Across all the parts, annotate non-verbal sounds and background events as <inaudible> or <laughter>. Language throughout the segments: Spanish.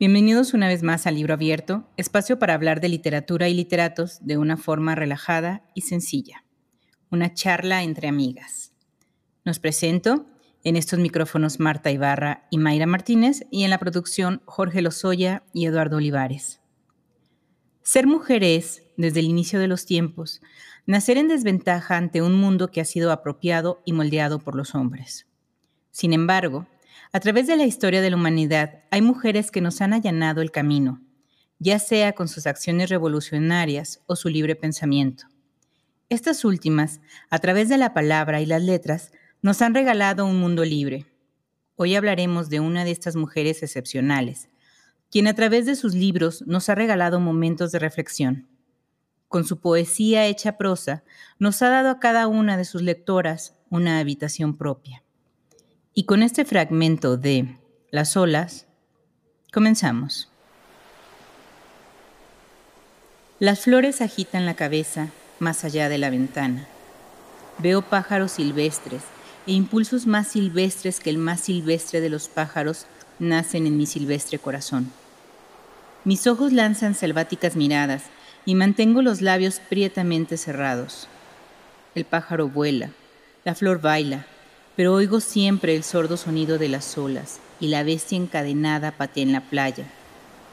Bienvenidos una vez más a Libro Abierto, espacio para hablar de literatura y literatos de una forma relajada y sencilla. Una charla entre amigas. Nos presento en estos micrófonos Marta Ibarra y Mayra Martínez y en la producción Jorge Lozoya y Eduardo Olivares. Ser mujer es, desde el inicio de los tiempos, nacer en desventaja ante un mundo que ha sido apropiado y moldeado por los hombres. Sin embargo, a través de la historia de la humanidad hay mujeres que nos han allanado el camino, ya sea con sus acciones revolucionarias o su libre pensamiento. Estas últimas, a través de la palabra y las letras, nos han regalado un mundo libre. Hoy hablaremos de una de estas mujeres excepcionales, quien a través de sus libros nos ha regalado momentos de reflexión. Con su poesía hecha prosa, nos ha dado a cada una de sus lectoras una habitación propia. Y con este fragmento de Las olas, comenzamos. Las flores agitan la cabeza más allá de la ventana. Veo pájaros silvestres e impulsos más silvestres que el más silvestre de los pájaros nacen en mi silvestre corazón. Mis ojos lanzan selváticas miradas y mantengo los labios prietamente cerrados. El pájaro vuela, la flor baila, pero oigo siempre el sordo sonido de las olas y la bestia encadenada patea en la playa,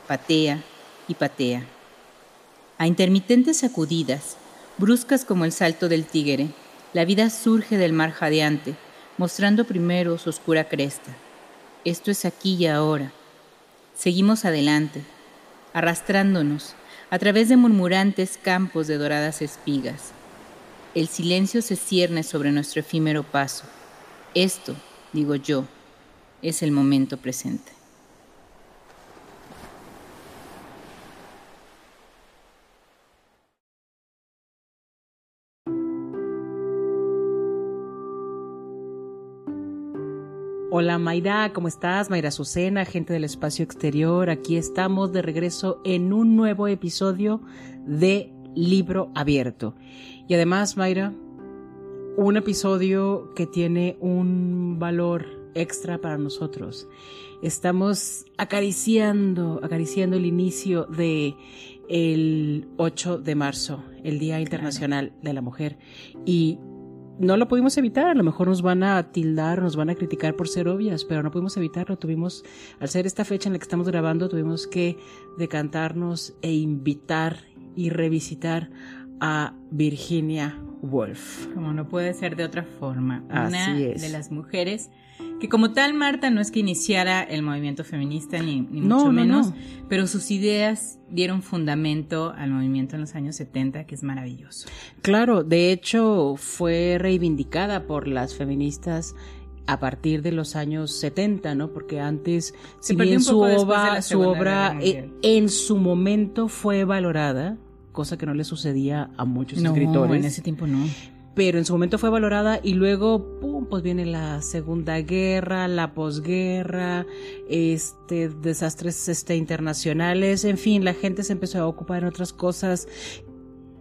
patea y patea. A intermitentes sacudidas, bruscas como el salto del tigre, la vida surge del mar jadeante, mostrando primero su oscura cresta. Esto es aquí y ahora. Seguimos adelante, arrastrándonos a través de murmurantes campos de doradas espigas. El silencio se cierne sobre nuestro efímero paso esto, digo yo, es el momento presente. Hola Mayra, ¿cómo estás? Mayra Azucena, gente del espacio exterior. Aquí estamos de regreso en un nuevo episodio de Libro Abierto. Y además, Mayra, un episodio que tiene un valor extra para nosotros. Estamos acariciando, acariciando el inicio de el 8 de marzo, el Día Internacional de la Mujer. Y no lo pudimos evitar, a lo mejor nos van a tildar, nos van a criticar por ser obvias, pero no pudimos evitarlo. Tuvimos, al ser esta fecha en la que estamos grabando, tuvimos que decantarnos e invitar y revisitar a Virginia Woolf. Como no puede ser de otra forma. Una de las mujeres que como tal Marta no es que iniciara el movimiento feminista ni, mucho menos, pero sus ideas dieron fundamento al movimiento en los años 70, que es maravilloso. Claro, de hecho fue reivindicada por las feministas a partir de los años 70, ¿no? Porque antes, si bien su obra, su obra eh, en su momento fue valorada, cosa que no le sucedía a muchos no, escritores. En ese tiempo no. Pero en su momento fue valorada y luego, pum, pues viene la Segunda Guerra, la posguerra, este, desastres este, internacionales, en fin, la gente se empezó a ocupar en otras cosas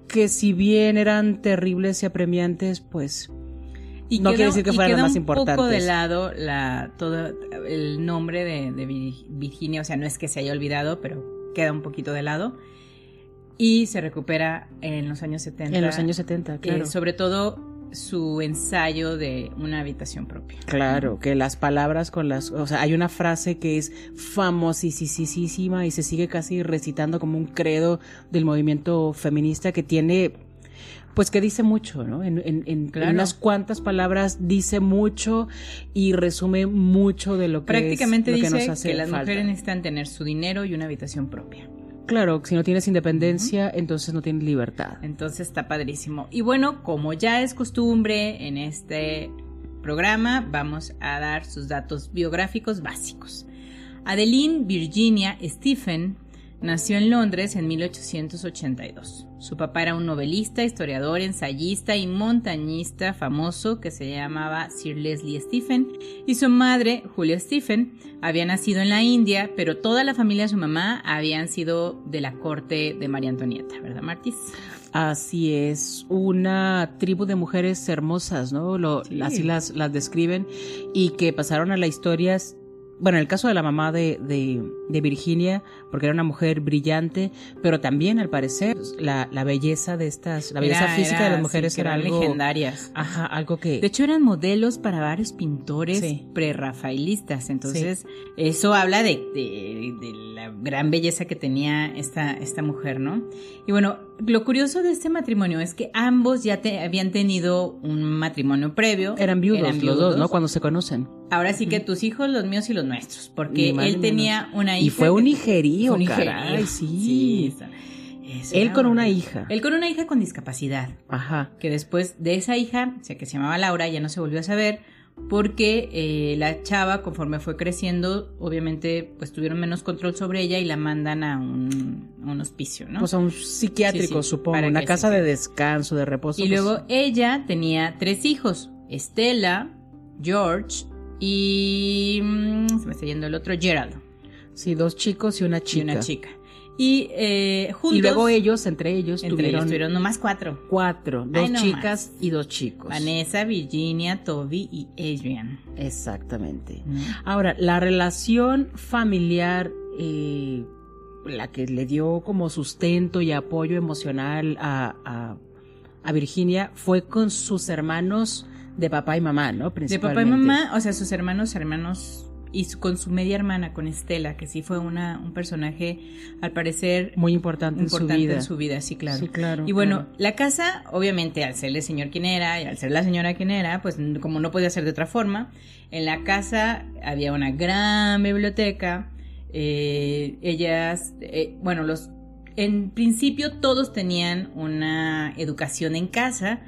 que si bien eran terribles y apremiantes, pues y no quiere decir que fueran las más importantes. un poco de lado la, todo el nombre de, de, Virginia, o sea, no es que se haya olvidado, pero queda un poquito de lado y se recupera en los años 70. En los años 70, eh, claro. sobre todo su ensayo de una habitación propia. Claro, que las palabras con las, o sea, hay una frase que es famosísima y se sigue casi recitando como un credo del movimiento feminista que tiene, pues que dice mucho, ¿no? En, en, unas cuantas palabras dice mucho y resume mucho de lo que prácticamente es, lo que dice nos hace que las mujeres necesitan tener su dinero y una habitación propia. Claro, si no tienes independencia, entonces no tienes libertad. Entonces está padrísimo. Y bueno, como ya es costumbre en este programa, vamos a dar sus datos biográficos básicos. Adeline Virginia Stephen nació en Londres en 1882. Su papá era un novelista, historiador, ensayista y montañista famoso que se llamaba Sir Leslie Stephen y su madre, Julia Stephen, había nacido en la India, pero toda la familia de su mamá habían sido de la corte de María Antonieta, ¿verdad, Martis? Así es, una tribu de mujeres hermosas, ¿no? Lo, Así las, las describen y que pasaron a la historia bueno, en el caso de la mamá de, de, Virginia, porque era una mujer brillante, pero también al parecer la, la belleza de estas, la belleza física de las mujeres era algo legendarias. Ajá, algo que. De hecho eran modelos para varios pintores pre-rafaelistas, entonces eso habla de, de, de, la gran belleza que tenía esta, esta mujer, ¿no? Y bueno, lo curioso de este matrimonio es que ambos ya habían tenido un matrimonio previo. Eran viudos, los dos, ¿no? Cuando se conocen. Ahora sí que tus hijos, los míos y los nuestros, porque él tenía una hija. Y fue un hijerío, un caray, sí. él con una hija. Él con una hija con discapacidad. Ajá. Que después de esa hija, o sea, que se llamaba Laura, ya no se volvió a saber, porque eh, la chava, conforme fue creciendo, obviamente, pues tuvieron menos control sobre ella y la mandan a un, hospicio, ¿no? Pues a un psiquiátrico, supongo, una casa de descanso, de reposo. Y pues. luego ella tenía tres hijos, Estela, George y... Mm, se me está yendo el otro, Gerald. Sí, dos chicos y una chica. Y una chica. Y eh, juntos. Y luego ellos, entre ellos, entre tuvieron, ellos nomás cuatro. Cuatro. Dos chicas y dos chicos. Vanessa, Virginia, Toby y Adrian. Exactamente. Ahora, la relación familiar, eh, la que le dio como sustento y apoyo emocional a, a, a Virginia, fue con sus hermanos de papá y mamá, ¿no? De papá y mamá, o sea, sus hermanos, hermanos y con su media hermana, con Estela, que sí fue una, un personaje, al parecer, muy importante, en, su vida. en su vida. Sí, claro. Sí, claro y bueno, la casa, obviamente, al ser el señor quien era y al ser la señora quien era, pues como no podía ser de otra forma, en la casa había una gran biblioteca. Eh, ellas, eh, bueno, los, en principio todos tenían una educación en casa,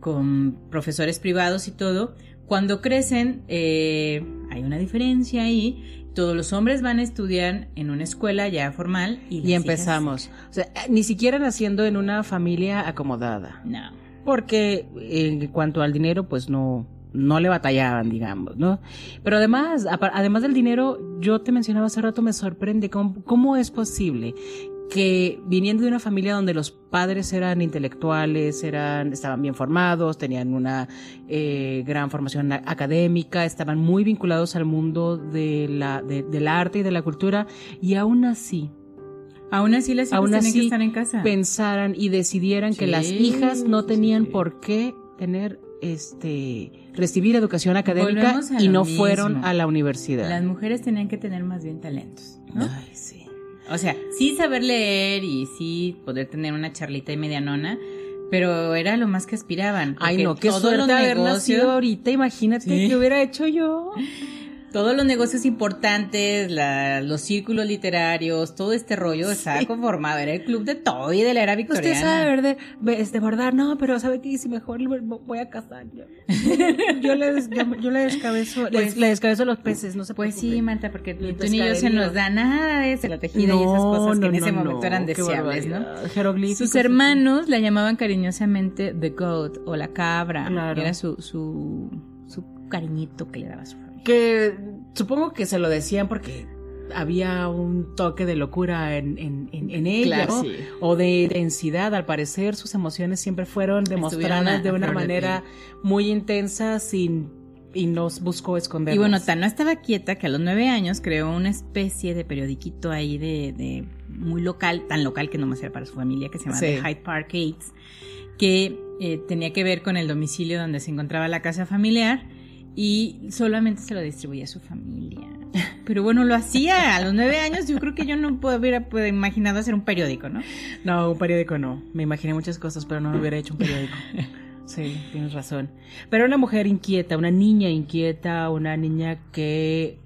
con profesores privados y todo, cuando crecen, eh, hay una diferencia ahí. Todos los hombres van a estudiar en una escuela ya formal y, empezamos. O sea, ni siquiera naciendo en una familia acomodada. No. Porque en cuanto al dinero, pues no, no le batallaban, digamos, ¿no? Pero además, además del dinero, yo te mencionaba hace rato, me sorprende cómo, cómo es posible que viniendo de una familia donde los padres eran intelectuales, eran, estaban bien formados, tenían una eh, gran formación académica, estaban muy vinculados al mundo de la, del arte y de la cultura, y aún así, Aún así las hijas tenían que estar en casa. Pensaran y decidieran que las hijas no tenían por qué tener este recibir educación académica y no fueron a la universidad. Las mujeres tenían que tener más bien talentos, ¿no? Ay, sí. O sea, sí saber leer y sí poder tener una charlita y medianona, pero era lo más que aspiraban. Ay, no, qué suerte haber nacido ahorita, imagínate qué hubiera hecho yo <laughs> todos los negocios importantes, los círculos literarios, todo este rollo estaba conformado. Era el club de todo y de la era victoriana. Usted sabe de, de verdad, no, pero ¿sabe qué? Si mejor voy a casar yo. <laughs> yo, le, yo, le descabezo, pues, le, descabezo los peces, no se Pues sí, Marta, porque tú ni yo se nos da nada de la tejida y esas cosas que en ese momento eran deseables, ¿no? Sus hermanos la llamaban cariñosamente The Goat o la cabra. Era su, su, su cariñito que le daba a su familia. Que supongo que se lo decían porque había un toque de locura en, en, ella, o de densidad. Al parecer, sus emociones siempre fueron demostradas de una manera muy intensa sin y nos buscó esconder. Y bueno, tan no estaba quieta que a los nueve años creó una especie de periodiquito ahí de, de muy local, tan local que no más era para su familia, que se llama Hyde Park Aids, que eh, tenía que ver con el domicilio donde se encontraba la casa familiar y solamente se lo distribuía a su familia. Pero bueno, lo hacía a los nueve años. Yo creo que yo no hubiera imaginado hacer un periódico, ¿no? No, un periódico no. Me imaginé muchas cosas, pero no hubiera hecho un periódico. <laughs> Sí, tienes razón. Pero una mujer inquieta, una niña inquieta, una niña que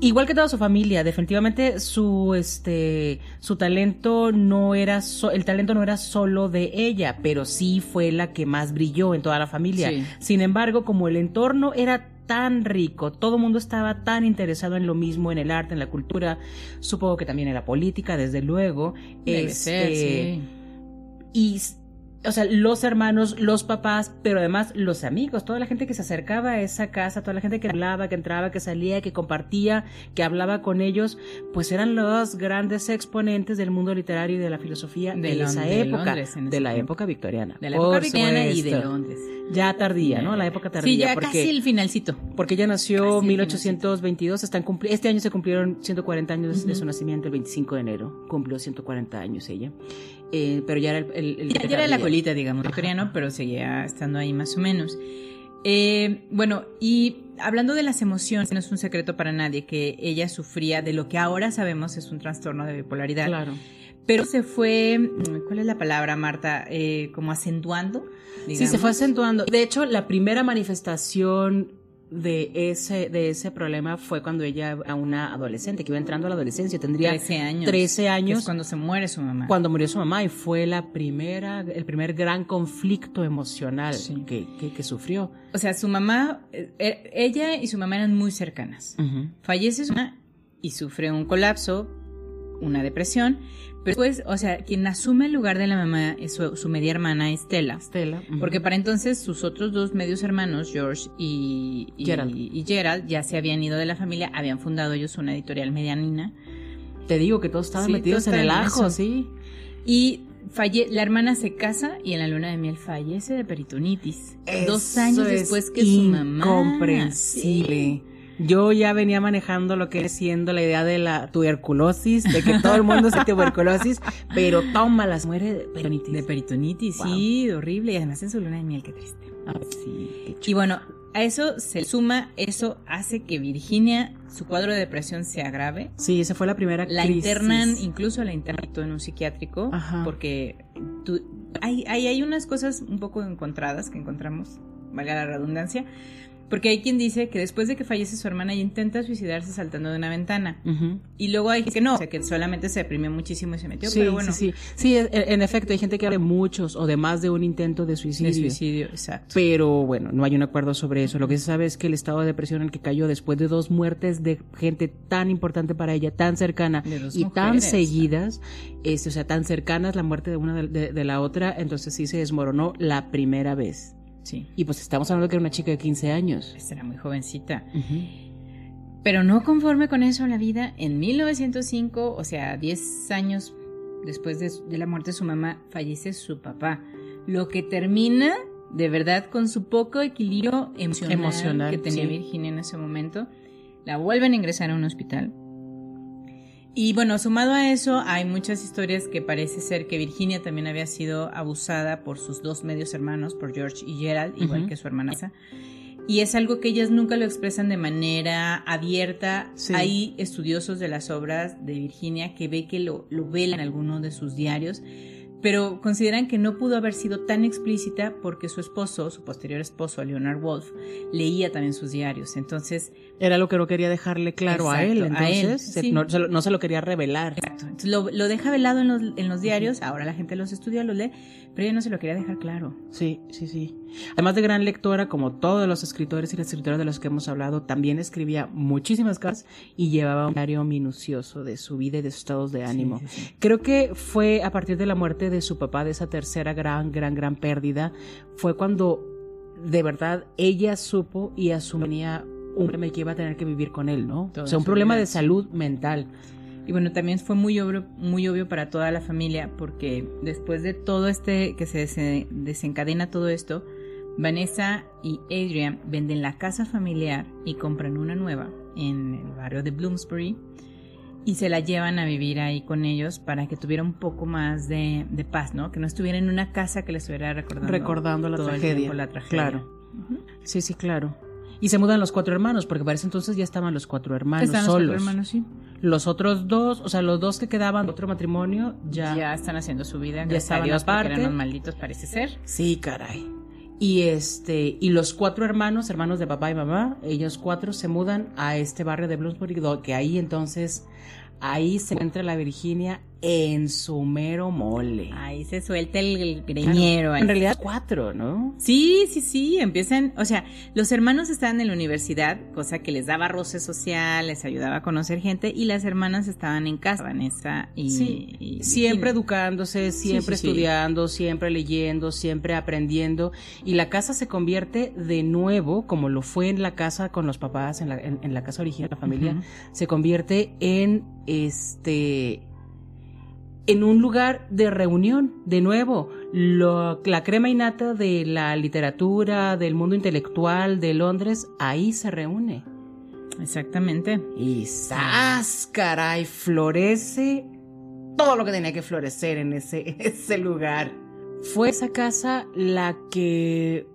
igual que toda su familia, definitivamente su este su talento no era el talento no era solo de ella, pero sí fue la que más brilló en toda la familia. Sin embargo, como el entorno era tan rico, todo el mundo estaba tan interesado en lo mismo, en el arte, en la cultura, supongo que también en la política, desde luego. Debe este, Y o sea, los hermanos, los papás, pero además los amigos, toda la gente que se acercaba a esa casa, toda la gente que hablaba, que entraba, que salía, que compartía, que hablaba con ellos, pues eran los grandes exponentes del mundo literario y de la filosofía de, esa época, de la época victoriana. De la época victoriana y de Londres. Ya tardía, ¿no? La época tardía. Sí, ya casi el finalcito. Porque ella nació en 1822, están este año se cumplieron 140 años de su nacimiento, el 25 de enero, cumplió 140 años ella. Eh, pero ya era el... ya, era la colita, digamos, victoriano, pero seguía estando ahí más o menos. Eh, bueno, y hablando de las emociones, no es un secreto para nadie que ella sufría de lo que ahora sabemos es un trastorno de bipolaridad. Claro. Pero se fue, ¿cuál es la palabra, Marta? Eh, como acentuando. Sí, se fue acentuando. De hecho, la primera manifestación de ese, de ese problema fue cuando ella, a una adolescente, que iba entrando a la adolescencia, tendría 13 años. 13 años. es cuando se muere su mamá. Cuando murió su mamá y fue la primera, el primer gran conflicto emocional que, que, sufrió. O sea, su mamá, eh, eh, ella y su mamá eran muy cercanas. Fallece su mamá y sufre un colapso, una depresión, pero después, o sea, quien asume el lugar de la mamá es su, media hermana Estela. Estela. Porque para entonces sus otros dos medios hermanos, George y, Gerald. ya se habían ido de la familia, habían fundado ellos una editorial medianina. Te digo que todos estaban metidos en el ajo, sí. Y falle la hermana se casa y en la luna de miel fallece de peritonitis. dos años después que su mamá. Comprensible. Yo ya venía manejando lo que es siendo la idea de la tuberculosis, de que todo el mundo se tuberculosis, pero toma las muere de peritonitis. De peritonitis, sí, horrible. Y además en su luna de miel, qué triste. Ah, sí, y bueno, a eso se suma, eso hace que Virginia, su cuadro de depresión se agrave. Sí, esa fue la primera La internan, incluso la internan en un psiquiátrico, porque hay, hay, hay unas cosas un poco encontradas que encontramos, valga la redundancia, porque hay quien dice que después de que fallece su hermana ella intenta suicidarse saltando de una ventana. Y luego hay que no, o sea, que solamente se deprimió muchísimo y se metió. Sí, pero bueno. sí, sí. Sí, en efecto, hay gente que habla de muchos o de más de un intento de suicidio. De suicidio, exacto. Pero bueno, no hay un acuerdo sobre eso. Lo que se sabe es que el estado de depresión en el que cayó después de dos muertes de gente tan importante para ella, tan cercana y tan seguidas, este, o sea, tan cercanas la muerte de una de la otra, entonces sí se desmoronó la primera vez. Sí. Y pues estamos hablando que era una chica de 15 años. Esta era muy jovencita. Pero no conforme con eso la vida, en 1905, o sea, 10 años después de, la muerte de su mamá, fallece su papá. Lo que termina de verdad con su poco equilibrio emocional, que tenía Virginia en ese momento. La vuelven a ingresar a un hospital y bueno, sumado a eso, hay muchas historias que parece ser que Virginia también había sido abusada por sus dos medios hermanos, por George y Gerald, igual que su hermana. Y es algo que ellas nunca lo expresan de manera abierta. Hay estudiosos de las obras de Virginia que ve que lo, lo velan en alguno de sus diarios pero consideran que no pudo haber sido tan explícita porque su esposo, su posterior esposo, Leonard Wolf, leía también sus diarios. Entonces... Era lo que no quería dejarle claro a él, entonces no, se lo, quería revelar. Exacto. lo, deja velado en los, en los diarios, ahora la gente los estudia, los lee, pero ella no se lo quería dejar claro. Sí, sí, sí. Además de gran lectora, como todos los escritores y las escritoras de los que hemos hablado, también escribía muchísimas cartas y llevaba un diario minucioso de su vida y de sus estados de ánimo. Creo que fue a partir de la muerte de su papá, de esa tercera gran, gran, gran pérdida, fue cuando de verdad ella supo y asumía un problema que iba a tener que vivir con él, ¿no? o sea, un problema de salud mental. Y bueno, también fue muy obvio, muy obvio para toda la familia porque después de todo este, que se desencadena todo esto, Vanessa y Adrian venden la casa familiar y compran una nueva en el barrio de Bloomsbury y se la llevan a vivir ahí con ellos para que tuviera un poco más de, paz, ¿no? Que no estuviera en una casa que le estuviera recordando, recordando la, tragedia. la tragedia. Claro. Sí, sí, claro. Y se mudan los cuatro hermanos, porque para ese entonces ya estaban los cuatro hermanos están solos. Los cuatro hermanos, sí. Los otros dos, o sea, los dos que quedaban de otro matrimonio, ya... Ya están haciendo su vida. Ya estaban aparte. Eran unos malditos, parece ser. Sí, caray. Y este, y los cuatro hermanos, hermanos de papá y mamá, ellos cuatro se mudan a este barrio de Bloomsbury, que ahí entonces, ahí se entra la Virginia en su mero mole. Ahí se suelta el greñero. en realidad cuatro, ¿no? Sí, sí, sí, empiezan, o sea, los hermanos estaban en la universidad, cosa que les daba roce social, les ayudaba a conocer gente, y las hermanas estaban en casa, Vanessa y... Sí, siempre educándose, siempre estudiando, siempre leyendo, siempre aprendiendo, y la casa se convierte de nuevo, como lo fue en la casa con los papás, en la, en, la casa original de la familia, se convierte en este en un lugar de reunión, de nuevo, la crema innata de la literatura, del mundo intelectual de Londres, ahí se reúne. Exactamente. Y ¡zas! caray, florece todo lo que tenía que florecer en ese, <laughs> ese lugar. Fue esa casa la que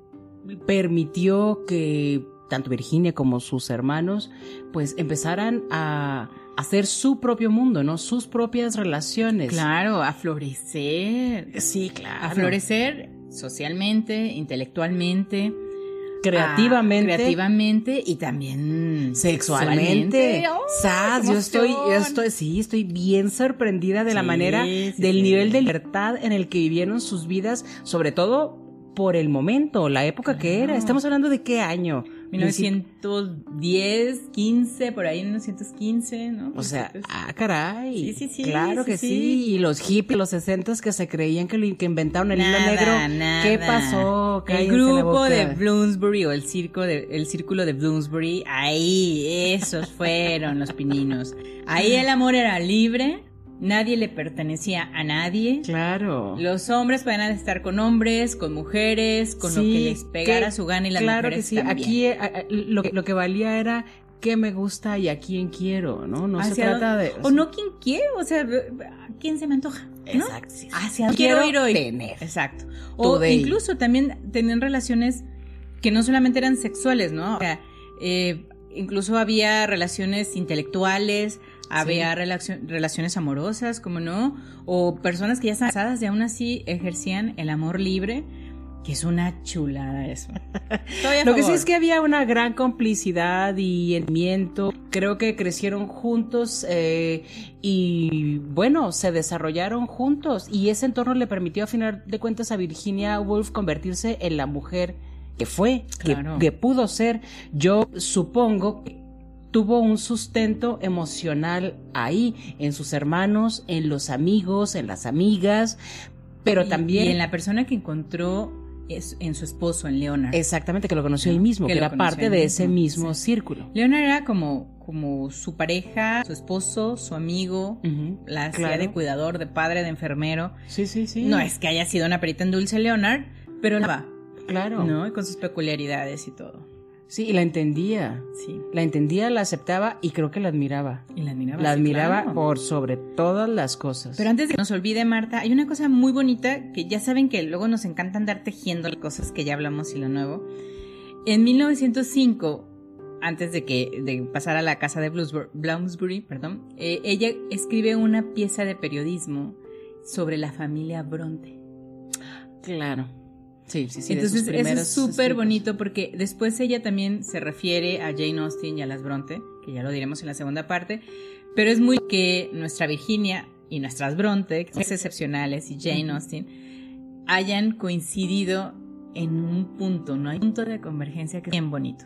permitió que tanto Virginia como sus hermanos pues empezaran a hacer su propio mundo, ¿no? Sus propias relaciones. Claro, a florecer. Sí, claro. A florecer socialmente, intelectualmente. Creativamente. creativamente y también sexualmente. Oh, yo estoy, yo estoy, sí, estoy bien sorprendida de la manera, del nivel de libertad en el que vivieron sus vidas, sobre todo por el momento, la época que era. Estamos hablando de qué año. 1910, 15, por ahí 1915, ¿no? O sea, ah, caray. Sí, sí, sí. Claro que sí. Y los hippies, los 60 que se creían que, que inventaron el hilo negro. ¿Qué pasó? El grupo de Bloomsbury o el, circo de, el círculo de Bloomsbury, ahí, esos fueron los pininos. Ahí el amor era libre Nadie le pertenecía a nadie. Claro. Los hombres podían estar con hombres, con mujeres, con lo que les pegara su gana y las claro mujeres que sí. Aquí eh, eh, lo, que, lo que valía era qué me gusta y a quién quiero, ¿no? No se trata de... O, no quién quiero, o sea, a quién se me antoja. Exacto. Hacia quiero ir hoy. Tener. Exacto. O incluso también tenían relaciones que no solamente eran sexuales, ¿no? O sea, eh, incluso había relaciones intelectuales, había relaciones amorosas, como no, o personas que ya están casadas y aún así ejercían el amor libre, que es una chulada eso. <laughs> Lo que sí es que había una gran complicidad y entendimiento. Creo que crecieron juntos eh, y bueno, se desarrollaron juntos y ese entorno le permitió a final de cuentas a Virginia Woolf convertirse en la mujer que fue, que, que pudo ser. Yo supongo que tuvo un sustento emocional ahí, en sus hermanos, en los amigos, en las amigas, pero también... Y en la persona que encontró en su esposo, en Leonard. Exactamente, que lo conoció ahí mismo, que, era parte de ese mismo círculo. Leonard era como, como su pareja, su esposo, su amigo, la hacía de cuidador, de padre, de enfermero. Sí, sí, sí. No es que haya sido una perita en dulce Leonard, pero va. Claro. ¿No? Y con sus peculiaridades y todo. Sí, y la entendía. Sí. La entendía, la aceptaba y creo que la admiraba. Y la admiraba. La admiraba por sobre todas las cosas. Pero antes de que nos olvide, Marta, hay una cosa muy bonita que ya saben que luego nos encanta andar tejiendo cosas que ya hablamos y lo nuevo. En 1905, antes de que de pasar a la casa de Bloomsbury, perdón, eh, ella escribe una pieza de periodismo sobre la familia Bronte. Claro. Sí, sí, sí. Entonces eso es súper bonito porque después ella también se refiere a Jane Austen y a las Bronte, que ya lo diremos en la segunda parte, pero es muy que nuestra Virginia y nuestras Bronte, que son excepcionales, y Jane Austen, hayan coincidido en un punto, ¿no? Hay un punto de convergencia que es bien bonito.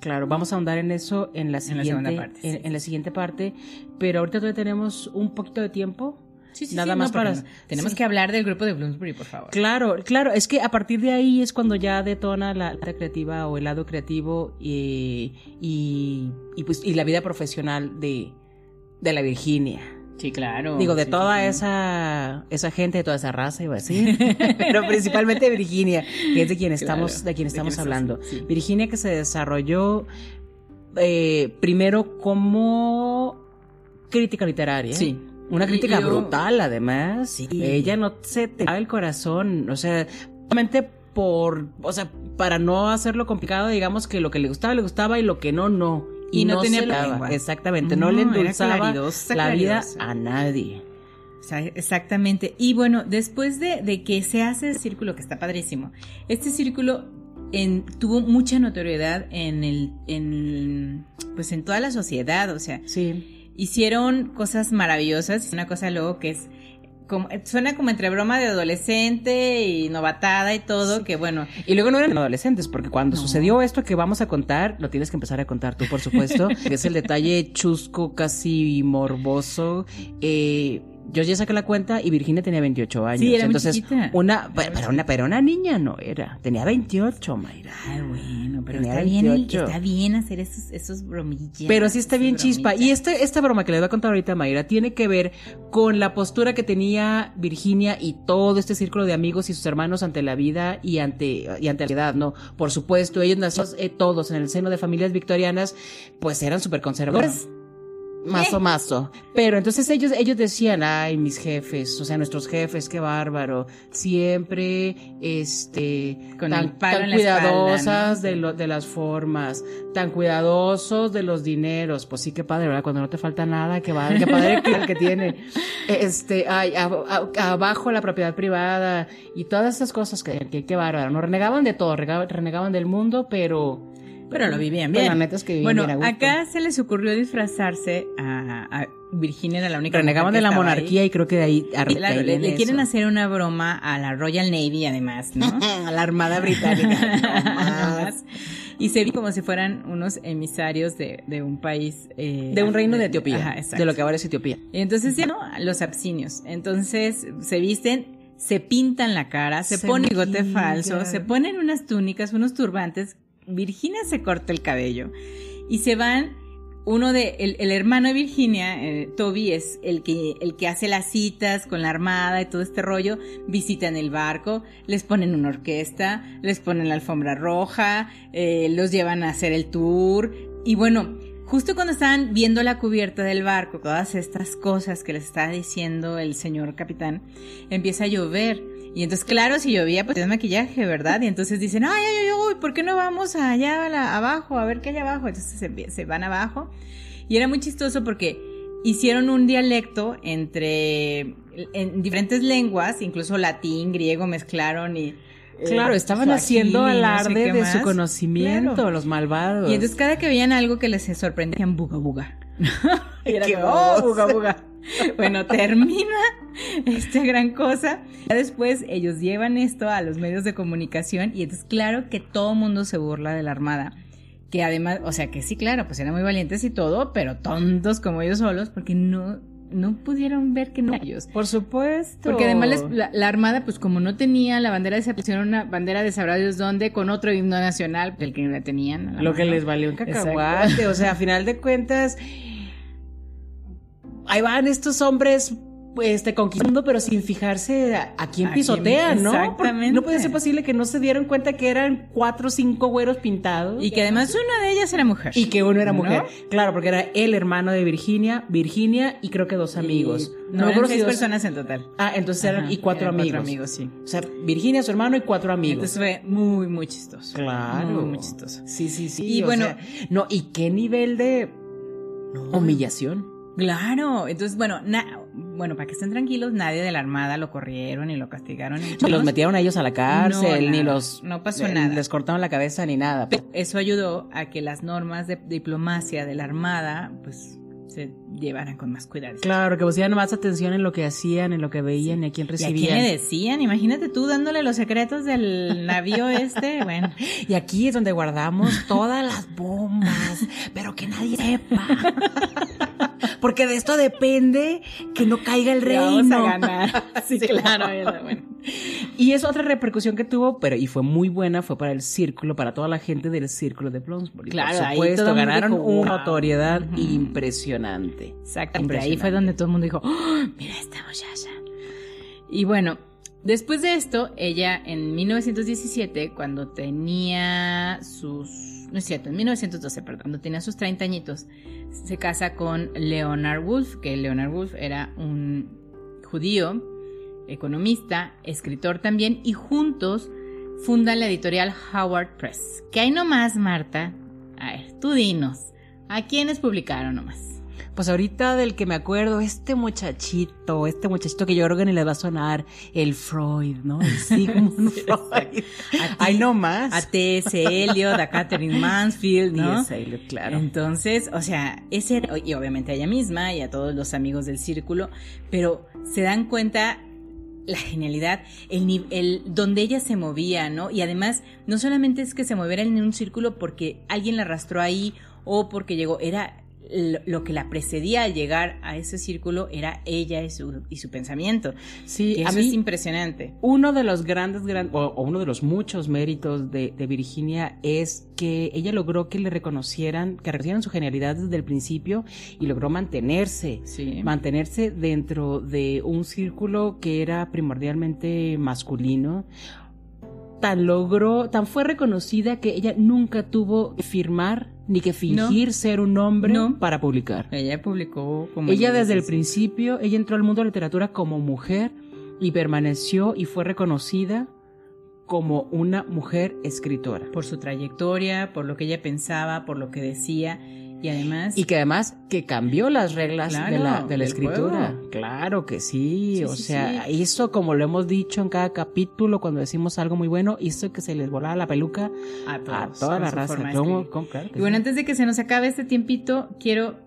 Claro, vamos a ahondar en eso en la siguiente, parte, en la siguiente parte, pero ahorita todavía tenemos un poquito de tiempo Sí, sí, Nada más para. tenemos que hablar del grupo de Bloomsbury, por favor. Claro, claro. Es que a partir de ahí es cuando ya detona la, la creativa o el lado creativo y, y, pues, y la vida profesional de, de la Virginia. Sí, claro. Digo, de toda esa esa gente, de toda esa raza, iba a decir. Pero principalmente Virginia, que es de quien estamos, de quien estamos hablando. Virginia que se desarrolló eh, primero como crítica literaria. Sí. Una crítica brutal, además. Sí. Ella no se te el corazón. O sea, solamente por. O sea, para no hacerlo complicado, digamos que lo que le gustaba, le gustaba y lo que no, no. Y, no, tenía Exactamente. No, le endulzaba la vida a nadie. exactamente. Y bueno, después de, de, que se hace el círculo, que está padrísimo, este círculo en, tuvo mucha notoriedad en el, en, pues en toda la sociedad, o sea, sí hicieron cosas maravillosas. Una cosa luego que es como, suena como entre broma de adolescente y novatada y todo, que bueno. Y luego no eran adolescentes, porque cuando sucedió esto que vamos a contar, lo tienes que empezar a contar tú, por supuesto, <laughs> que es el detalle chusco, casi morboso. Eh, yo ya saqué la cuenta y Virginia tenía 28 años. Sí, era muy Entonces, chiquita. una, pero una, pero una niña no era. Tenía 28, Mayra. Ay, bueno, pero Tenía está bien, el- 28. está bien hacer esos, esos bromillas. Pero sí está bien chispa. Y este, esta broma que les voy a contar ahorita, Mayra, tiene que ver con la postura que tenía Virginia y todo este círculo de amigos y sus hermanos ante la vida y ante, y ante la edad, ¿no? Por supuesto, ellos nacieron eh, todos en el seno de familias victorianas, pues eran súper conservadores. Mazo, mazo. Pero entonces ellos, ellos decían, ay, mis jefes, o sea, nuestros jefes, qué bárbaro. Siempre, este, Con tan, el espalda, cuidadosas ¿no? de, lo- de las formas, tan cuidadosos de los dineros. Pues sí, qué padre, ¿verdad? Cuando no te falta nada, qué padre, qué padre que, que tiene. Este, ay, a- a- abajo la propiedad privada y todas esas cosas que, que, qué bárbaro. No renegaban de todo, renegaban del mundo, pero. Pero lo vivían bien. la neta es que vivían bueno, bien a acá se les ocurrió disfrazarse a, a Virginia, era la única. Renegaban de la ahí. monarquía y creo que de ahí ahí le, le quieren hacer una broma a la Royal Navy, además, ¿no? <laughs> a la Armada Británica. <laughs> Y se vi como si fueran unos emisarios de, de un país. eh, de un reino de Etiopía. Ajá, exacto. de lo que ahora es Etiopía. Y entonces, ya, ¿no? Los absinios. Entonces, se visten, se pintan la cara, se, Se ponen bigote falso, se ponen unas túnicas, unos turbantes. Virginia se corta el cabello y se van. Uno de, el, el hermano de Virginia, eh, Toby, es el que, el que hace las citas con la armada y todo este rollo. Visitan el barco, les ponen una orquesta, les ponen la alfombra roja, eh, los llevan a hacer el tour. Y bueno, Justo cuando estaban viendo la cubierta del barco, todas estas cosas que les estaba diciendo el señor capitán, empieza a llover. Y entonces, claro, si llovía, pues es maquillaje, ¿verdad? Y entonces dicen, ay, ay, ay, uy, ¿por qué no vamos allá a la- abajo a ver qué hay abajo? Entonces se, se van abajo. Y era muy chistoso porque hicieron un dialecto entre en diferentes lenguas, incluso latín, griego mezclaron y... eh, Claro, estaban haciendo no sé alarde de su conocimiento, Claro. los malvados. Y entonces cada que veían algo que les sorprendía, decían buga buga. <laughs> y era oh, buga buga. <laughs> Bueno, termina esta gran cosa. Ya después ellos llevan esto a los medios de comunicación y entonces claro que todo mundo se burla de la Armada. Que además, o sea que sí, claro, pues eran muy valientes y todo, pero tontos como ellos solos porque no, no pudieron ver que no ellos. Por supuesto. Porque además les- la, la Armada, pues como no tenía la bandera de pusieron una bandera de sabrá Dios dónde con otro himno nacional, el que no la tenían. Lo que les valió un Exacto. cacahuate. O sea, a final de cuentas, ahí van estos hombres. Este, conquistando, pero sin fijarse a, a quién pisotean, ¿no? Exactamente. No puede ser posible que no se dieran cuenta que eran cuatro o cinco güeros pintados. Y que además una de ellas era mujer. Y que uno era mujer. ¿No? Claro, porque era el hermano de Virginia, Virginia y creo que dos amigos. Y- no, me eran seis dos- personas en total. Ah, entonces eran y cuatro eran amigos. Cuatro amigos, sí. O sea, Virginia, su hermano y cuatro amigos. Entonces fue muy, muy chistoso. claro. Muy, muy chistoso. Sí, sí, sí. Y o bueno- sea, no, y qué nivel de humillación. Claro, entonces, bueno, na- bueno, para que estén tranquilos, nadie de la Armada lo corrieron ni lo castigaron. Ni, Ni los metieron a ellos a la cárcel, No, ni los. No pasó eh, nada. Les cortaron la cabeza ni nada. Pero Eso ayudó a que las normas de diplomacia de la Armada, pues, se llevaran con más cuidado. Claro, que pusieran más atención en lo que hacían, en lo que veían y a quién ¿Y a recibían. quién le decían? Imagínate tú dándole los secretos del navío este, bueno. <laughs> Y aquí es donde guardamos todas las bombas, pero que nadie sepa. <laughs> Porque de esto depende que no caiga el reino. Vamos a ganar. <laughs> Sí, claro. bueno. Y es otra repercusión que tuvo, pero y fue muy buena, fue para el círculo, para toda la gente del círculo de Bloomsbury. Claro, por supuesto, ganaron dijo, una notoriedad impresionante. Exactamente. Ahí fue donde todo el mundo dijo, "Oh, mira esta muchacha. Y bueno, después de esto, ella en 1917, cuando tenía sus... No es cierto, en 1912, perdón, cuando tenía sus 30 añitos, se casa con Leonard Woolf, que Leonard Woolf era un judío, economista, escritor también, y juntos fundan la editorial Howard Press. Que hay nomás, Marta. A ver, tú dinos, ¿a quiénes publicaron nomás? Pues ahorita del que me acuerdo, este muchachito, este muchachito que yo creo que ni le va a sonar, el Freud, ¿no? El <laughs> Sigmund Freud. Hay no más. A T.S. Eliot, a Catherine Mansfield, ¿no? T.S. Eliot, claro. Entonces, o sea, ese era, y obviamente a ella misma y a todos los amigos del círculo, pero se dan cuenta la genialidad, el, el donde ella se movía, ¿no? Y además, no solamente es que se moviera en un círculo porque alguien la arrastró ahí o porque llegó, era lo, que la precedía al llegar a ese círculo era ella y su, y su pensamiento. Sí, a mí es impresionante. Uno de los grandes, o, uno de los muchos méritos de, Virginia es que ella logró que le reconocieran, que reconocieran su genialidad desde el principio y logró mantenerse, mantenerse dentro de un círculo que era primordialmente masculino tan logró, tan fue reconocida que ella nunca tuvo que firmar ni que fingir ser un hombre para publicar. Ella publicó como ella desde el principio, ella entró al mundo de la literatura como mujer y permaneció y fue reconocida como una mujer escritora. Por su trayectoria, por lo que ella pensaba, por lo que decía y además... Y que además que cambió las reglas de la, de la escritura. Claro que sí, o sea, hizo como lo hemos dicho en cada capítulo cuando decimos algo muy bueno, hizo que se les volara la peluca a, toda la raza. y bueno, antes de que se nos acabe este tiempito, quiero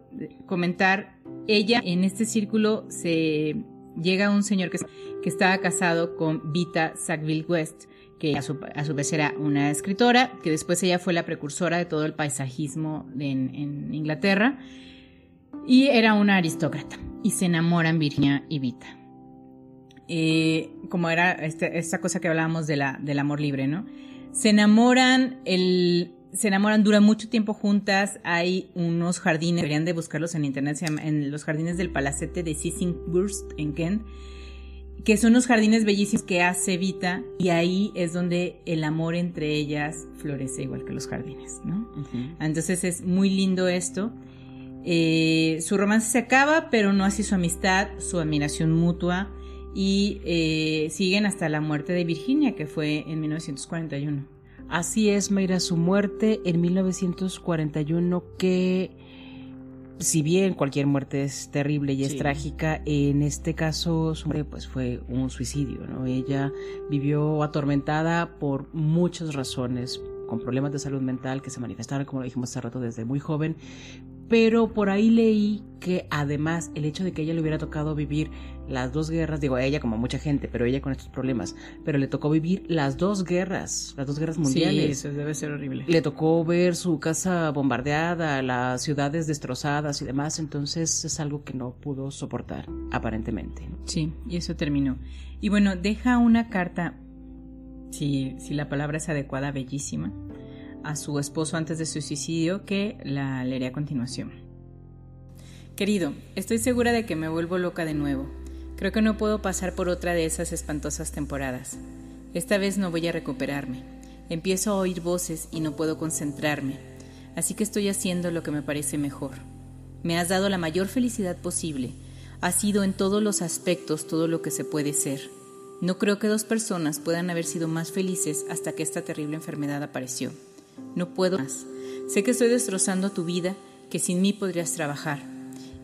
comentar, ella en este círculo se llega un señor que, que estaba casado con Vita Sackville West que a su, vez era una escritora, que después ella fue la precursora de todo el paisajismo en, Inglaterra, y era una aristócrata, y se enamoran Virginia y Vita. Eh, como era este, esta cosa que hablábamos de la, del amor libre, ¿no? Se enamoran, el, se enamoran, duran mucho tiempo juntas, hay unos jardines, deberían de buscarlos en internet, en los jardines del palacete de Sissinghurst en Kent, que son unos jardines bellísimos que hace Vita y ahí es donde el amor entre ellas florece igual que los jardines, ¿no? Entonces es muy lindo esto. Eh, su romance se acaba, pero no así su amistad, su admiración mutua y eh, siguen hasta la muerte de Virginia, que fue en 1941. Así es, Mayra, su muerte en 1941 que si bien cualquier muerte es terrible y es trágica, en este caso su muerte pues fue un suicidio, ¿no? Ella vivió atormentada por muchas razones, con problemas de salud mental que se manifestaron, como lo dijimos hace rato, desde muy joven, pero por ahí leí que además el hecho de que ella le hubiera tocado vivir las dos guerras, digo a ella como mucha gente, pero ella con estos problemas, pero le tocó vivir las dos guerras, las dos guerras mundiales. Sí, eso debe ser horrible. Le tocó ver su casa bombardeada, las ciudades destrozadas y demás, entonces es algo que no pudo soportar, aparentemente. Sí, y eso terminó. Y bueno, deja una carta, si, si la palabra es adecuada, bellísima a su esposo antes de su suicidio que la leeré a continuación. Querido, estoy segura de que me vuelvo loca de nuevo. Creo que no puedo pasar por otra de esas espantosas temporadas. Esta vez no voy a recuperarme. Empiezo a oír voces y no puedo concentrarme, así que estoy haciendo lo que me parece mejor. Me has dado la mayor felicidad posible. Ha sido en todos los aspectos todo lo que se puede ser. No creo que dos personas puedan haber sido más felices hasta que esta terrible enfermedad apareció. No puedo más. Sé que estoy destrozando tu vida, que sin mí podrías trabajar.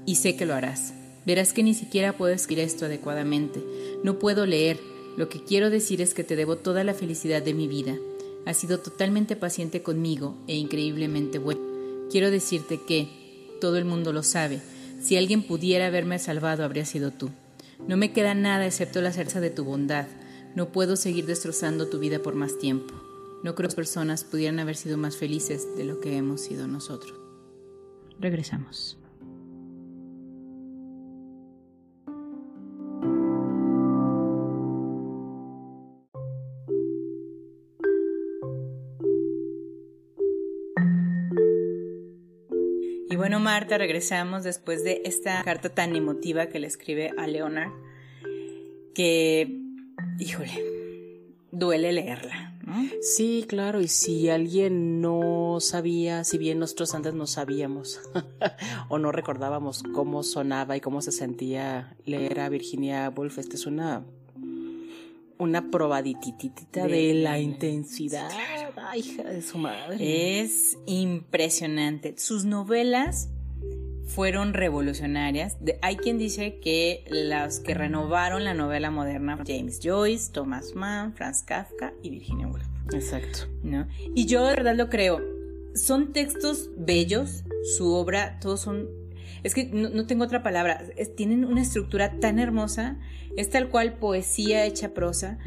Y sé que lo harás. Verás que ni siquiera puedo escribir esto adecuadamente. No puedo leer. Lo que quiero decir es que te debo toda la felicidad de mi vida. Has sido totalmente paciente conmigo e increíblemente bueno. Quiero decirte que, todo el mundo lo sabe, si alguien pudiera haberme salvado habría sido tú. No me queda nada excepto la certeza de tu bondad. No puedo seguir destrozando tu vida por más tiempo. No creo que personas pudieran haber sido más felices de lo que hemos sido nosotros. Regresamos. Y bueno, Marta, regresamos después de esta carta tan emotiva que le escribe a Leonard, que, híjole, duele leerla. Sí, claro, y si alguien no sabía, si bien nosotros antes no sabíamos <laughs> o no recordábamos cómo sonaba y cómo se sentía leer a Virginia Woolf, esta es una una probadititita de, la intensidad, hija de su madre. Es impresionante. Sus novelas fueron revolucionarias. hay quien dice que las que renovaron la novela moderna, James Joyce, Thomas Mann, Franz Kafka y Virginia Woolf. Exacto. ¿No? Y yo de verdad lo creo. Son textos bellos, su obra, todos son es que no, tengo otra palabra, tienen una estructura tan hermosa, es tal cual poesía hecha prosa,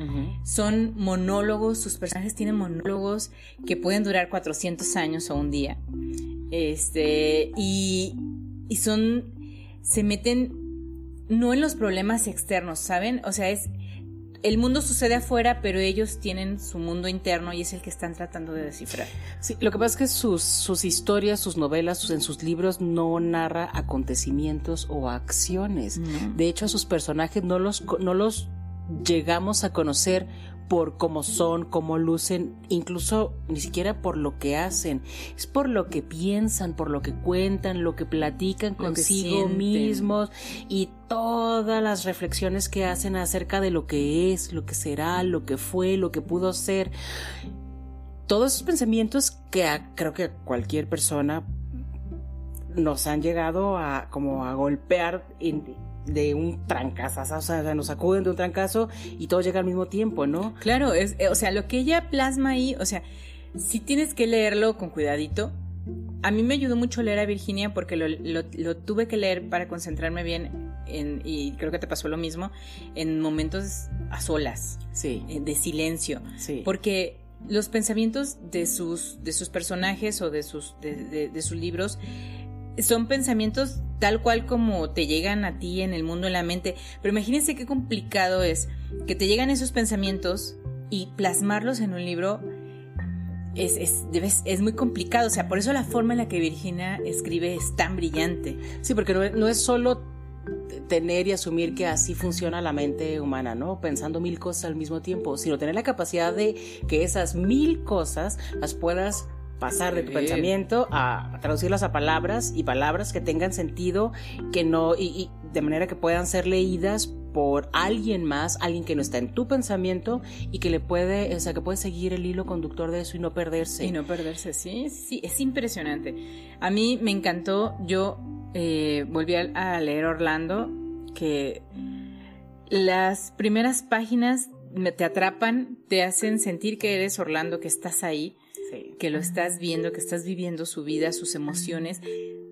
son monólogos, sus personajes tienen monólogos que pueden durar 400 años o un día, este, y, y son, se meten no en los problemas externos, ¿saben? O sea, es el mundo sucede afuera, pero ellos tienen su mundo interno y es el que están tratando de descifrar. Sí, lo que pasa es que sus, sus historias, sus novelas, en sus libros no narra acontecimientos o acciones. De hecho, a sus personajes no los, no los llegamos a conocer por cómo son, cómo lucen, incluso ni siquiera por lo que hacen, es por lo que piensan, por lo que cuentan, lo que platican consigo mismos y todas las reflexiones que hacen acerca de lo que es, lo que será, lo que fue, lo que pudo ser. Todos esos pensamientos que creo que cualquier persona nos han llegado a como a golpear de un trancazo, o sea, nos acuden de un trancazo y todo llega al mismo tiempo, ¿no? Claro, es, eh, o sea, lo que ella plasma ahí, o sea, si tienes que leerlo con cuidadito. A mí me ayudó mucho leer a Virginia porque lo, tuve que leer para concentrarme bien en, y creo que te pasó lo mismo, en momentos a solas, sí. Eh, de silencio, sí. porque los pensamientos de sus, de sus personajes o de sus, de, de sus libros son pensamientos tal cual como te llegan a ti en el mundo, en la mente. Pero imagínense qué complicado es que te llegan esos pensamientos y plasmarlos en un libro es, es, es, muy complicado. O sea, por eso la forma en la que Virginia escribe es tan brillante. Sí, porque no, no es solo tener y asumir que así funciona la mente humana, ¿no? Pensando mil cosas al mismo tiempo, sino tener la capacidad de que esas mil cosas las puedas pasar de tu pensamiento a, traducirlas a palabras y palabras que tengan sentido, que no, y, de manera que puedan ser leídas por alguien más, alguien que no está en tu pensamiento y que le puede, o sea, que puede seguir el hilo conductor de eso y no perderse. Y no perderse, sí, sí, es impresionante. A mí me encantó, yo eh, volví a leer Orlando, que las primeras páginas te atrapan, te hacen sentir que eres Orlando, que estás ahí que lo estás viendo, que estás viviendo su vida, sus emociones,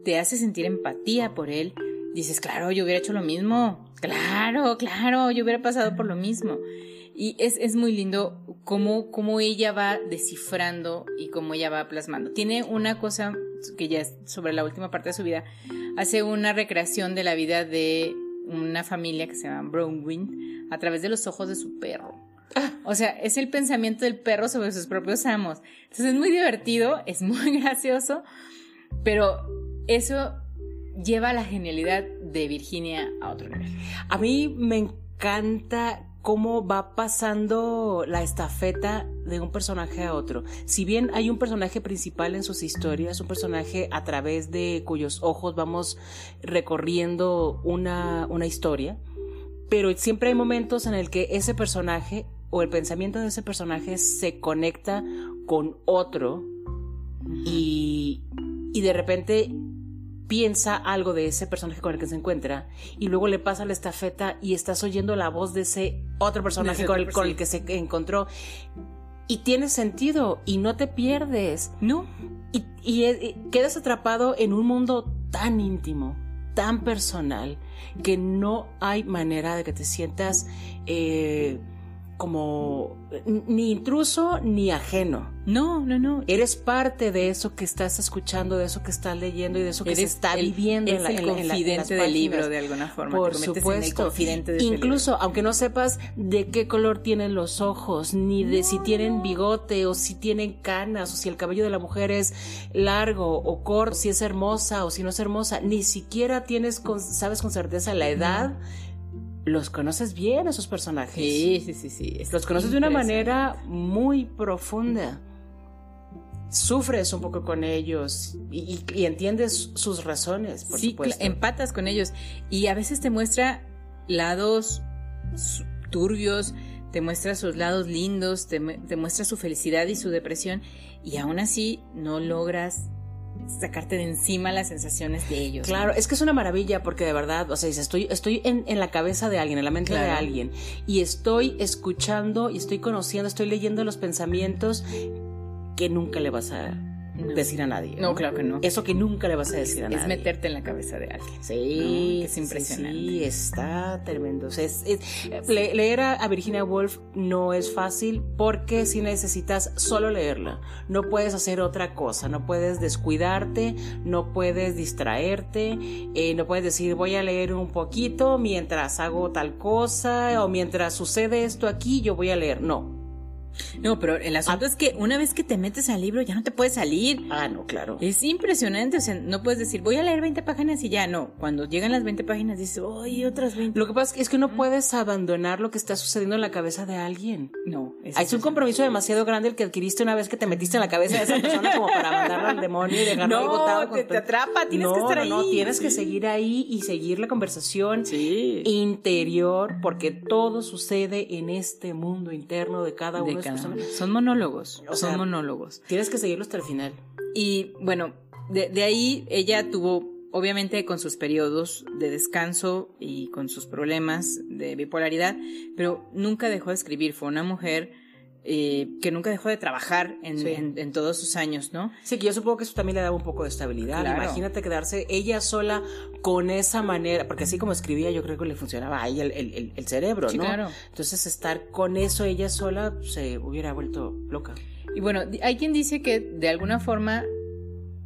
te hace sentir empatía por él. Dices, claro, yo hubiera hecho lo mismo. Claro, claro, yo hubiera pasado por lo mismo. Y es, es muy lindo cómo, cómo ella va descifrando y cómo ella va plasmando. Tiene una cosa que ya es sobre la última parte de su vida. Hace una recreación de la vida de una familia que se llama Brownwind a través de los ojos de su perro. <laughs> O sea, es el pensamiento del perro sobre sus propios amos. Entonces es muy divertido, es muy <laughs> gracioso, pero eso lleva la genialidad de Virginia a otro nivel. A mí me encanta cómo va pasando la estafeta de un personaje a otro. Si bien hay un personaje principal en sus historias, un personaje a través de cuyos ojos vamos recorriendo una, una historia, pero siempre hay momentos en el que ese personaje o el pensamiento de ese personaje se conecta con otro y, y de repente piensa algo de ese personaje con el que se encuentra y luego le pasa la estafeta y estás oyendo la voz de ese otro personaje con, el, con el que se encontró. Y tiene sentido y no te pierdes, ¿no? Y, y, quedas atrapado en un mundo tan íntimo, tan personal, que no hay manera de que te sientas eh, como ni intruso ni ajeno. No, no, no. Eres parte de eso que estás escuchando, de eso que estás leyendo y de eso que se está viviendo en la, el confidente del libro de alguna forma. Por supuesto. Incluso, aunque no sepas de qué color tienen los ojos, ni de si tienen bigote o si tienen canas o si el cabello de la mujer es largo o corto, si es hermosa o si no es hermosa, ni siquiera tienes sabes con certeza la edad los conoces bien esos personajes. Sí, sí, sí, sí. Los conoces de una manera muy profunda. Sufres un poco con ellos y, entiendes sus razones, por sí, empatas con ellos. Y a veces te muestra lados turbios, te muestra sus lados lindos, te, te muestra su felicidad y su depresión. Y aún así no logras sacarte de encima las sensaciones de ellos. Claro, es que es una maravilla porque de verdad, o sea, estoy, estoy en, la cabeza de alguien, en la mente de alguien, y estoy escuchando y estoy conociendo, estoy leyendo los pensamientos que nunca le vas a decir a nadie. ¿no? claro que no. Eso que nunca le vas a decir a nadie. Es meterte en la cabeza de alguien. Sí, es impresionante. Sí, está tremendo. leer a, Virginia Woolf no es fácil porque si necesitas solo leerla. No puedes hacer otra cosa, no puedes descuidarte, no puedes distraerte, eh, no puedes decir voy a leer un poquito mientras hago tal cosa o mientras sucede esto aquí, yo voy a leer. No, no, pero el asunto ah. es que una vez que te metes al libro ya no te puedes salir. Ah, no, claro. Es impresionante, o sea, no puedes decir, voy a leer 20 páginas y ya, no. Cuando llegan las 20 páginas dices, ¡ay, otras 20! Lo que pasa es que no puedes abandonar lo que está sucediendo en la cabeza de alguien. No. Es, es un compromiso demasiado grande el que adquiriste una vez que te metiste en la cabeza de esa persona como para mandarlo al demonio y dejarlo no, botado. Te, te atrapa, tienes que estar ahí. No, tienes que seguir ahí y seguir la conversación interior porque todo sucede en este mundo interno de cada de, personas. Son monólogos, son monólogos. Tienes que seguirlo hasta el final. Y bueno, de, ahí ella tuvo, obviamente con sus periodos de descanso y con sus problemas de bipolaridad, pero nunca dejó de escribir. Fue una mujer eh, que nunca dejó de trabajar en, todos sus años, ¿no? Sí, que yo supongo que eso también le daba un poco de estabilidad. Imagínate quedarse ella sola con esa manera, porque así como escribía, yo creo que le funcionaba a ella el, cerebro, ¿no? Claro. Entonces, estar con eso ella sola se hubiera vuelto loca. Y bueno, hay quien dice que de alguna forma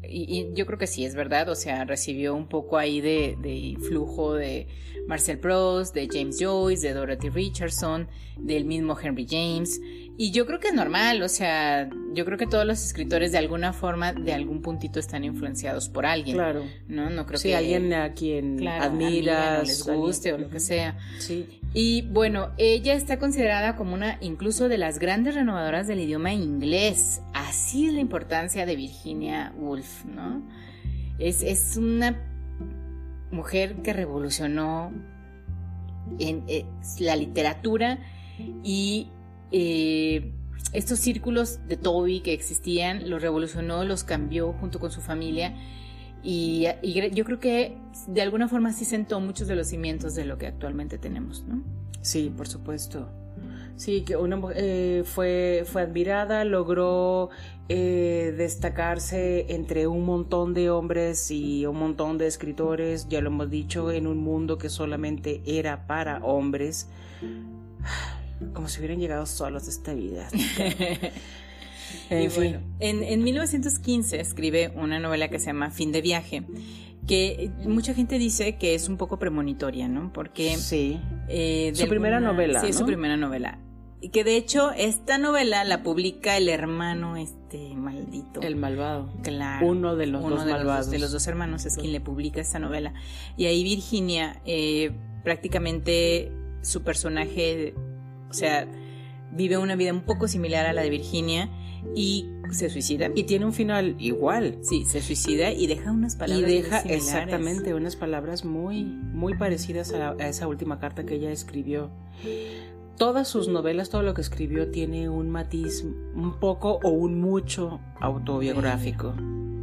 y, yo creo que sí, es verdad, o sea, recibió un poco ahí de, de influjo de Marcel Proust, de James Joyce, de Dorothy Richardson, del mismo Henry James, y yo creo que es normal, o sea, yo creo que todos los escritores de alguna forma, de algún puntito están influenciados por alguien. Claro. No, no creo sí, que alguien a quien admiras, o les guste o lo que sea. Sí. Y bueno, ella está considerada como una incluso de las grandes renovadoras del idioma inglés. Así es la importancia de Virginia Woolf, ¿no? Es, es una mujer que revolucionó en, eh, la literatura y eh, estos círculos de Toby que existían, los revolucionó, los cambió junto con su familia y, yo creo que de alguna forma sí sentó muchos de los cimientos de lo que actualmente tenemos, ¿no? Sí, por supuesto. Sí, que una eh, fue, fue admirada, logró eh, destacarse entre un montón de hombres y un montón de escritores, ya lo hemos dicho, en un mundo que solamente era para hombres como si hubieran llegado solos a esta vida. <laughs> en, fin. en, 1915 escribe una novela que se llama Fin de viaje, que mucha gente dice que es un poco premonitoria, ¿no? Porque... Sí. Eh, su primera novela. Sí, es su primera novela. Y que de hecho esta novela la publica el hermano este maldito. El malvado. Claro. Uno de los uno dos de malvados. Los, de los dos hermanos es quien le publica esta novela. Y ahí Virginia, eh, prácticamente su personaje o sea, vive una vida un poco similar a la de Virginia y se suicida. Y tiene un final igual. Sí, se suicida y deja unas palabras. Y deja exactamente unas palabras muy, muy parecidas a, esa última carta que ella escribió. Todas sus novelas, todo lo que escribió tiene un matiz un poco o un mucho autobiográfico.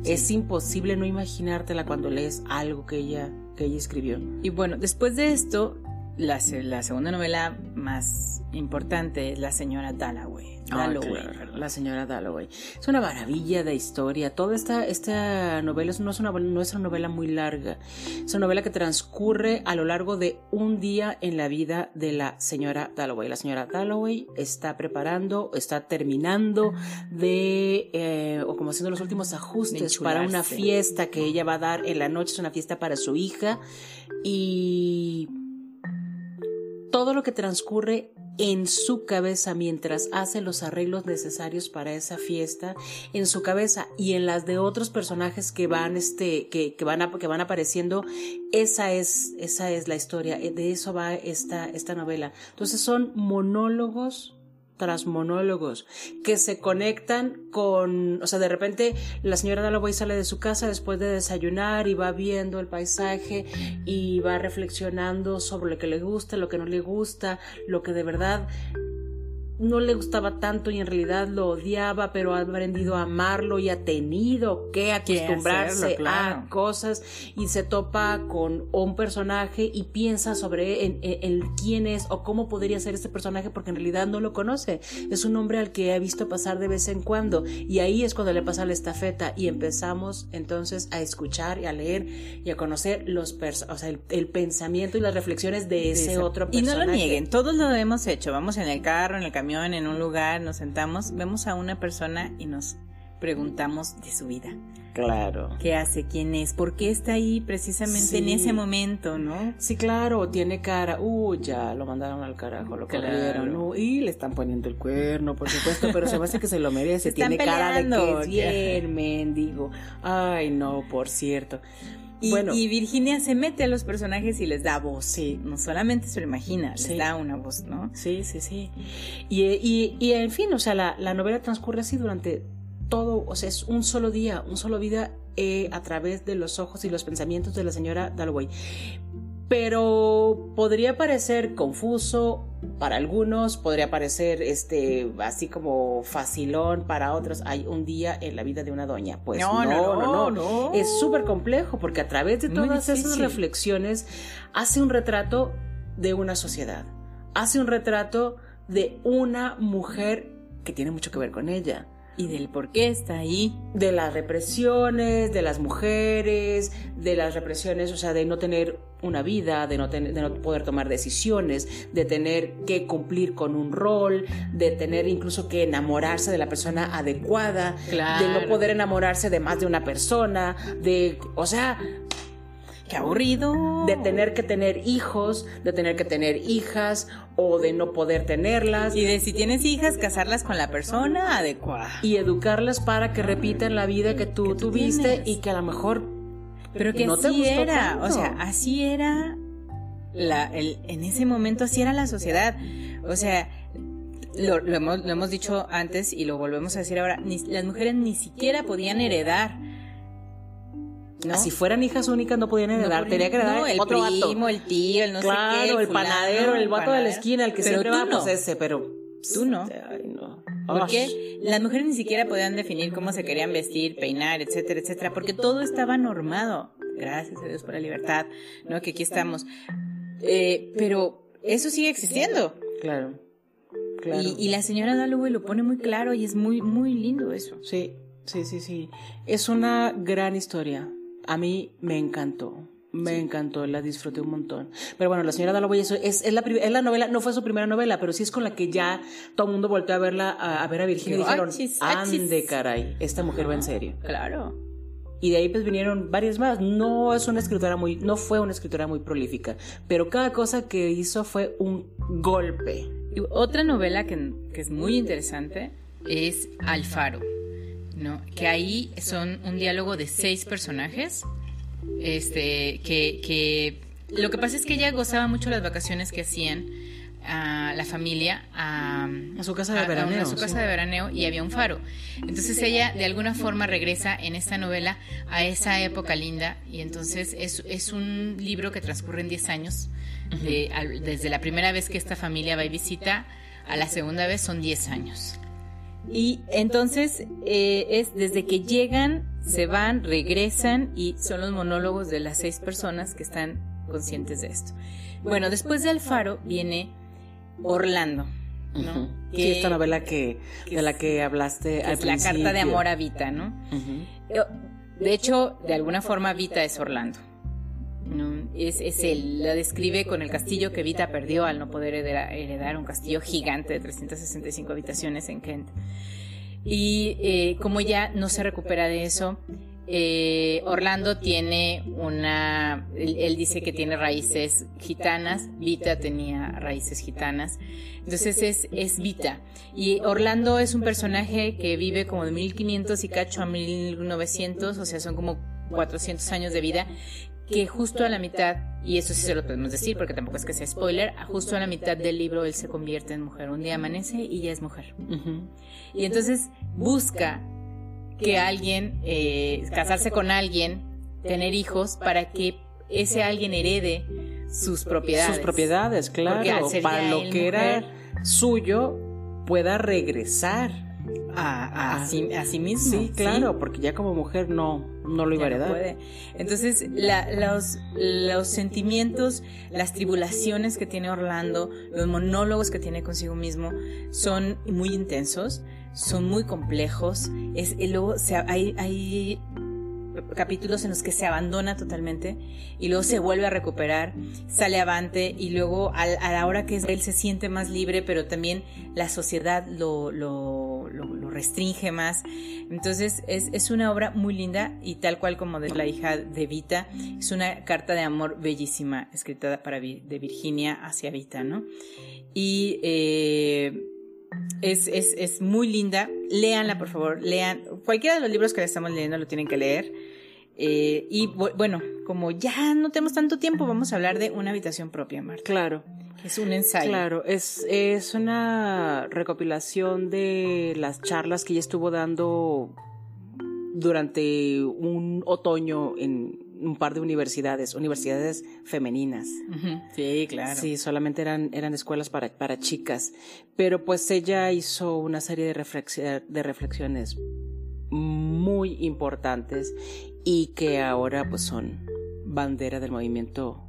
Es imposible no imaginártela cuando lees algo que ella, que ella escribió. Y bueno, después de esto, la, la, segunda novela más importante es La señora Dalloway. Dalloway la señora Dalloway. Es una maravilla de historia. Toda esta, esta novela no es, una, no es una novela muy larga. Es una novela que transcurre a lo largo de un día en la vida de la señora Dalloway. La señora Dalloway está preparando, está terminando de, eh, o como haciendo los últimos ajustes para una fiesta que ella va a dar en la noche. Es una fiesta para su hija. Y todo lo que transcurre en su cabeza mientras hace los arreglos necesarios para esa fiesta, en su cabeza y en las de otros personajes que van, este, que, van, que van apareciendo, esa es, esa es la historia, de eso va esta, esta novela. Entonces son monólogos tras monólogos que se conectan con, o sea, de repente la señora Dalloway sale de su casa después de desayunar y va viendo el paisaje y va reflexionando sobre lo que le gusta, lo que no le gusta, lo que de verdad no le gustaba tanto y en realidad lo odiaba, pero ha aprendido a amarlo y ha tenido que acostumbrarse a cosas y se topa con un personaje y piensa sobre el, quién es o cómo podría ser este personaje porque en realidad no lo conoce. Es un hombre al que ha visto pasar de vez en cuando y ahí es cuando le pasa la estafeta y empezamos entonces a escuchar y a leer y a conocer los o sea, el, pensamiento y las reflexiones de ese otro personaje. Y no lo nieguen, todos lo hemos hecho. Vamos en el carro, en el camión en un lugar, nos sentamos, vemos a una persona y nos preguntamos de su vida. Claro. ¿Qué hace? ¿Quién es? ¿Por qué está ahí precisamente en ese momento, no? Sí, claro, tiene cara. Uh, ya, lo mandaron al carajo, lo claro. y le están poniendo el cuerno, por supuesto, pero se me hace que se lo merece. tiene cara de que es bien, mendigo. Ay, no, por cierto. Y, Virginia se mete a los personajes y les da voz. Sí. No solamente se lo imagina, les da una voz, ¿no? Sí, sí, sí. Y, y, en fin, o sea, la, la, novela transcurre así durante todo, o sea, es un solo día, un solo vida eh, a través de los ojos y los pensamientos de la señora Dalloway pero podría parecer confuso para algunos, podría parecer este así como facilón para otros. Hay un día en la vida de una doña, pues no, no, no, no, es súper complejo porque a través de todas esas reflexiones hace un retrato de una sociedad, hace un retrato de una mujer que tiene mucho que ver con ella y del por qué está ahí. De las represiones, de las mujeres, de las represiones, o sea, de no tener una vida, de no, de no poder tomar decisiones, de tener que cumplir con un rol, de tener incluso que enamorarse de la persona adecuada, de no poder enamorarse de más de una persona, de, o sea, Qué aburrido. De tener que tener hijos, de tener que tener hijas o de no poder tenerlas. Y de si tienes hijas, casarlas con la persona adecuada. Y educarlas para que repitan la vida que tú, tuviste y que a lo mejor... Pero que no así era, o sea, así era la, el, en ese momento así era la sociedad. O sea, lo, lo, hemos, lo hemos dicho antes y lo volvemos a decir ahora, las mujeres ni siquiera podían heredar si fueran hijas únicas no podían heredar, tenía que heredar el otro primo, el tío, el no sé qué. el, el panadero, el vato de la esquina, el que siempre va, no. pues ese, pero tú no. Ay, no. Porque las mujeres ni siquiera podían definir cómo se querían vestir, peinar, etcétera, etcétera, porque todo estaba normado. Gracias a Dios por la libertad, ¿no? Que aquí estamos. Eh, pero eso sigue existiendo. Claro. Claro. Y, y la señora Dalloway lo pone muy claro y es muy, muy lindo eso. Sí, sí, sí, sí. Es una gran historia a mí me encantó. Me encantó, la disfruté un montón. Pero bueno, la señora Dalloway es, es, la, es la novela, no fue su primera novela, pero sí es con la que ya todo el mundo volvió a verla, a, ver a Virginia y dijeron, ande caray, esta mujer va en serio. Claro. Y de ahí pues vinieron varias más. No es una escritora muy, no fue una escritora muy prolífica, pero cada cosa que hizo fue un golpe. Y otra novela que, que es muy interesante es Alfaro. ¿No? Que ahí son un diálogo de seis personajes, este, que, que lo que pasa es que ella gozaba mucho las vacaciones que hacían a la familia a, su casa de veraneo. A, su casa de veraneo y había un faro. Entonces ella de alguna forma regresa en esta novela a esa época linda y entonces es, es un libro que transcurre en 10 años. desde la primera vez que esta familia va y visita a la segunda vez son 10 años. Y entonces eh, es desde que llegan, se van, regresan y son los monólogos de las seis personas que están conscientes de esto. Bueno, después de Alfaro viene Orlando. ¿no? sí, esta novela que, de la que hablaste al es La carta de amor a Vita, ¿no? De hecho, de alguna forma Vita es Orlando. Es, es él, la describe con el castillo que Vita perdió al no poder heredar, un castillo gigante de 365 habitaciones en Kent. Y eh, como ya no se recupera de eso, eh, Orlando tiene una, él, dice que tiene raíces gitanas, Vita tenía raíces gitanas, entonces es, es Vita. Y Orlando es un personaje que vive como de 1500 y cacho a 1900, o sea, son como 400 años de vida, que justo a la mitad, y eso sí se lo podemos decir porque tampoco es que sea spoiler, justo a la mitad del libro él se convierte en mujer. Un día amanece y ya es mujer. Y entonces busca que alguien, eh, casarse con alguien, tener hijos para que ese alguien herede sus propiedades. Sus propiedades, claro. Para lo que era suyo, pueda regresar a, sí, mismo. Sí, claro, porque ya como mujer no, no lo iba a heredar. Entonces, los, los sentimientos, las tribulaciones que tiene Orlando, los monólogos que tiene consigo mismo, son muy intensos, son muy complejos. Es, y luego hay, hay capítulos en los que se abandona totalmente y luego se vuelve a recuperar, sale avante y luego a, la hora que él se siente más libre, pero también la sociedad lo, lo, restringe más. Entonces es, es, una obra muy linda y tal cual como de la hija de Vita, es una carta de amor bellísima escrita para, de Virginia hacia Vita, ¿no? Y... Eh, es, es, es, muy linda. Léanla, por favor. Lean. Cualquiera de los libros que estamos leyendo lo tienen que leer. Eh, y bueno, como ya no tenemos tanto tiempo, vamos a hablar de una habitación propia, Marta. Claro. Es un ensayo. Claro, es, es una recopilación de las charlas que ella estuvo dando durante un otoño en un par de universidades, universidades femeninas. Sí, claro. Sí, solamente eran, eran escuelas para, para chicas. Pero pues ella hizo una serie de, de reflexiones muy importantes y que ahora pues son bandera del movimiento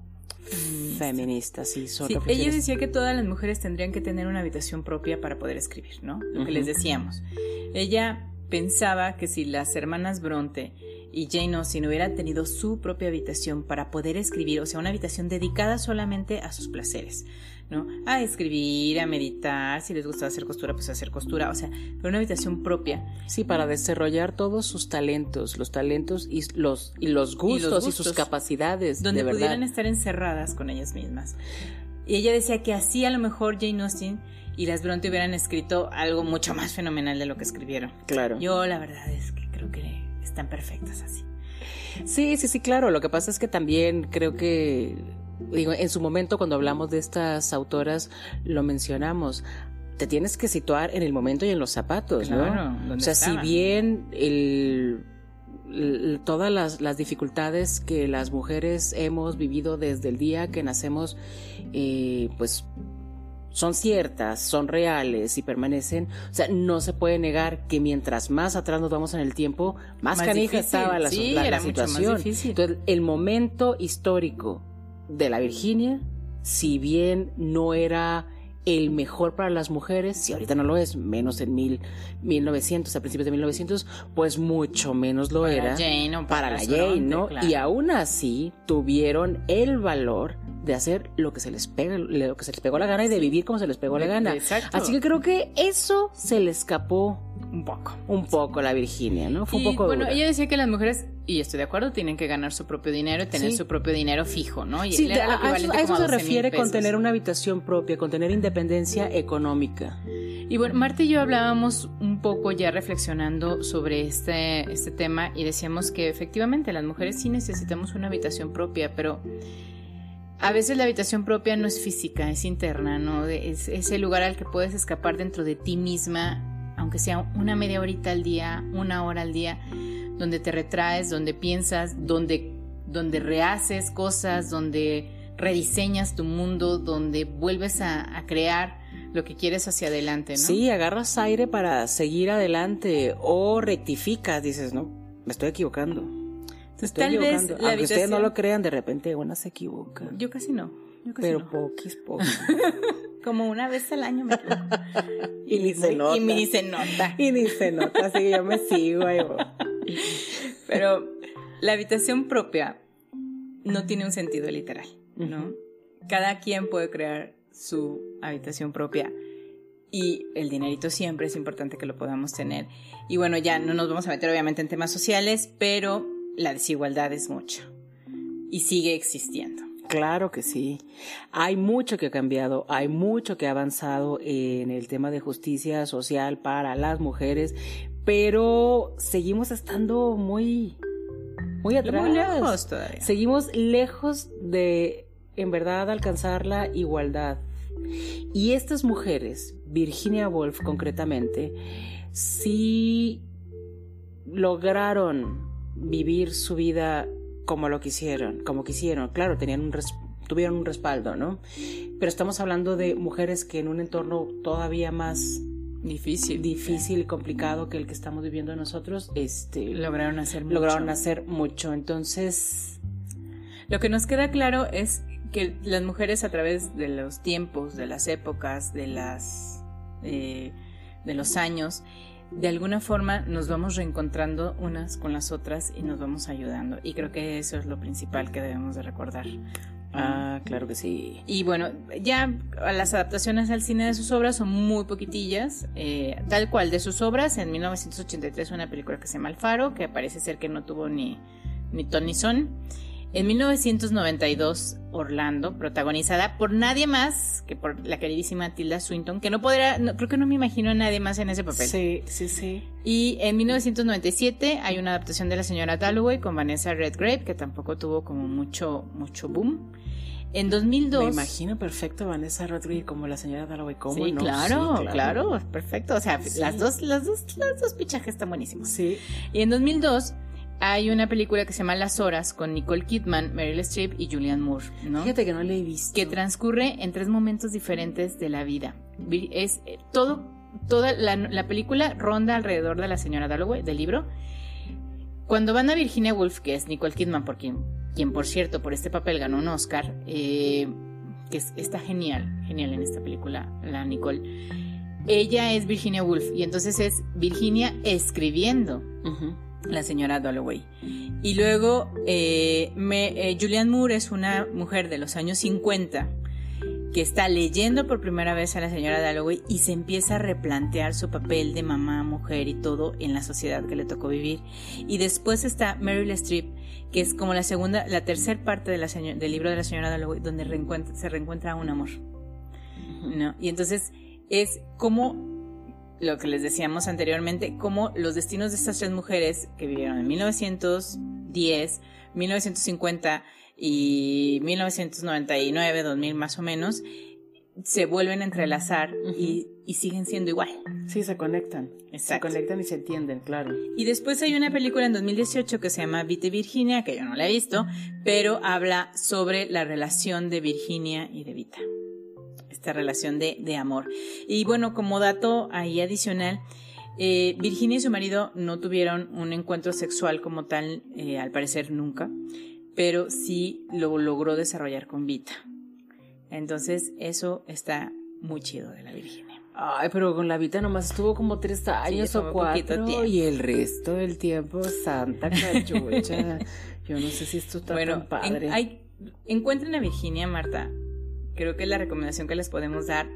feminista, sí, son sí, ella decía que todas las mujeres tendrían que tener una habitación propia para poder escribir, ¿no? Lo que les decíamos. Ella pensaba que si las hermanas Bronte y Jane Austen hubiera tenido su propia habitación para poder escribir, o sea, una habitación dedicada solamente a sus placeres, ¿no? A escribir, a meditar, si les gusta hacer costura, pues hacer costura, o sea, pero una habitación propia. Sí, para desarrollar todos sus talentos, los talentos y los, y los, gustos, y, sus capacidades. Donde pudieran estar encerradas con ellas mismas. Y ella decía que así a lo mejor Jane Austen y las Bronte hubieran escrito algo mucho más fenomenal de lo que escribieron. Claro. Yo la verdad es que creo que están perfectas así. Sí, sí, sí, claro. Lo que pasa es que también creo que, digo, en su momento cuando hablamos de estas autoras, lo mencionamos. Te tienes que situar en el momento y en los zapatos, ¿no? O sea, si bien el, todas las, las, dificultades que las mujeres hemos vivido desde el día que nacemos, eh, pues son ciertas, son reales y permanecen, o sea, no se puede negar que mientras más atrás nos vamos en el tiempo, más, canija estaba la, situación. Entonces, el momento histórico de la Virginia, si bien no era el mejor para las mujeres, si ahorita no lo es, menos en mil, 1900, a principios de 1900, pues mucho menos lo era para, la Jane, ¿no? Y aún así tuvieron el valor de hacer lo que se les pega, lo que se les pegó la gana y de vivir como se les pegó la gana. Así que creo que eso se le escapó un poco. Un poco la Virginia, ¿no? Fue un poco. Bueno, ella decía que las mujeres, y estoy de acuerdo, tienen que ganar su propio dinero y tener su propio dinero fijo, ¿no? Y sí, a, eso, se refiere con tener una habitación propia, con tener independencia económica. Y bueno, Marta y yo hablábamos un poco ya reflexionando sobre este, este tema y decíamos que efectivamente las mujeres sí necesitamos una habitación propia, pero a veces la habitación propia no es física, es interna, ¿no? Es, el lugar al que puedes escapar dentro de ti misma, aunque sea una media horita al día, una hora al día, donde te retraes, donde piensas, donde, donde rehaces cosas, donde rediseñas tu mundo, donde vuelves a, a crear lo que quieres hacia adelante, ¿no? Sí, agarras aire para seguir adelante o rectificas, dices, no, me estoy equivocando tal vez la Aunque ustedes no lo crean, de repente una se equivoca. Yo casi no. Pero poquis, <laughs> poquis. Como una vez al año me equivoco. <laughs> y, ni se nota. Y ni se nota. y ni se nota, así que yo me sigo ahí. <laughs> Pero la habitación propia no tiene un sentido literal, ¿no? Cada quien puede crear su habitación propia y el dinerito siempre es importante que lo podamos tener. Y bueno, ya no nos vamos a meter obviamente en temas sociales, pero la desigualdad es mucha y sigue existiendo. Claro que sí. Hay mucho que ha cambiado, hay mucho que ha avanzado en el tema de justicia social para las mujeres, pero seguimos estando muy, muy atrás. Muy lejos todavía. Seguimos lejos de, en verdad, alcanzar la igualdad. Y estas mujeres, Virginia Woolf concretamente, sí lograron vivir su vida como lo quisieron, como quisieron. Claro, tenían un tuvieron un respaldo, ¿no? Pero estamos hablando de mujeres que en un entorno todavía más difícil, difícil y complicado que el que estamos viviendo nosotros, este, lograron hacer mucho. lograron hacer mucho. Entonces, lo que nos queda claro es que las mujeres a través de los tiempos, de las épocas, de las eh, de los años, de alguna forma nos vamos reencontrando unas con las otras y nos vamos ayudando. Y creo que eso es lo principal que debemos de recordar. Ah, claro que sí. Y bueno, ya las adaptaciones al cine de sus obras son muy poquitillas, eh, tal cual de sus obras. En 1983 una película que se llama Alfaro, que parece ser que no tuvo ni, ni ton ni son. En 1992, Orlando, protagonizada por nadie más que por la queridísima Tilda Swinton, que no podrá, creo que no me imagino a nadie más en ese papel. Sí, sí, sí. Y en 1997 hay una adaptación de La señora Dalloway con Vanessa Redgrave, que tampoco tuvo como mucho, mucho boom. En 2002... Me imagino perfecto Vanessa Redgrave como la señora Dalloway, ¿cómo sí, no? Claro, sí, claro, claro, perfecto. O sea, las dos, las dos, las dos pichajes están buenísimos. Sí. Y en 2002 hay una película que se llama Las Horas con Nicole Kidman, Meryl Streep y Julianne Moore, ¿no? Fíjate que no la he visto. Que transcurre en tres momentos diferentes de la vida. Es eh, todo, toda la, la película ronda alrededor de la señora Dalloway, del libro. Cuando van a Virginia Woolf, que es Nicole Kidman, por quien, quien por cierto por este papel ganó un Oscar, eh, que es, está genial, genial en esta película, la Nicole. Ella es Virginia Woolf y entonces es Virginia escribiendo. La señora Dalloway. Y luego eh, eh, Julianne Moore es una mujer de los años 50 que está leyendo por primera vez a la señora Dalloway y se empieza a replantear su papel de mamá, mujer y todo en la sociedad que le tocó vivir. Y después está Meryl Streep, que es como la segunda, la tercera parte del libro de la señora Dalloway, donde se reencuentra un amor. ¿no? Y entonces es como lo que les decíamos anteriormente, como los destinos de estas tres mujeres que vivieron en 1910, 1950 y 1999, 2000 más o menos, se vuelven a entrelazar y, y siguen siendo igual. Sí, se conectan. Se Exacto. conectan y se entienden, claro. Y después hay una película en 2018 que se llama Vite Virginia, que yo no la he visto, pero habla sobre la relación de Virginia y de Vita. Esta relación de, de amor. Y bueno, como dato ahí adicional, eh, Virginia y su marido no tuvieron un encuentro sexual como tal, eh, al parecer nunca, pero sí lo logró desarrollar con Vita. Entonces, eso está muy chido de la Virginia. Ay, pero con la Vita nomás estuvo como tres años o cuatro y el resto del tiempo santa cachucha. <laughs> Yo no sé si esto está Bueno, tan en- padre. hay- encuentren a Virginia, Marta. Creo que la recomendación que les podemos dar.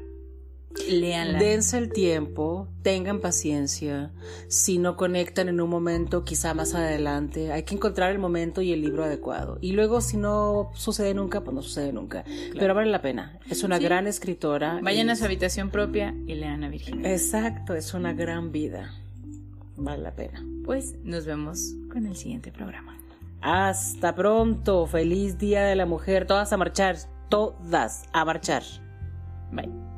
Léanla. Dense el tiempo, tengan paciencia. Si no conectan en un momento, quizá más adelante. Hay que encontrar el momento y el libro adecuado. Y luego, si no sucede nunca, pues no sucede nunca. Pero vale la pena. Es una Sí. gran escritora. Vayan y- a su habitación propia y lean a Virginia. Exacto, es una gran vida. Vale la pena. Pues nos vemos con el siguiente programa. Hasta pronto. Feliz Día de la Mujer. Todas a marchar. Todas a marchar. Bye.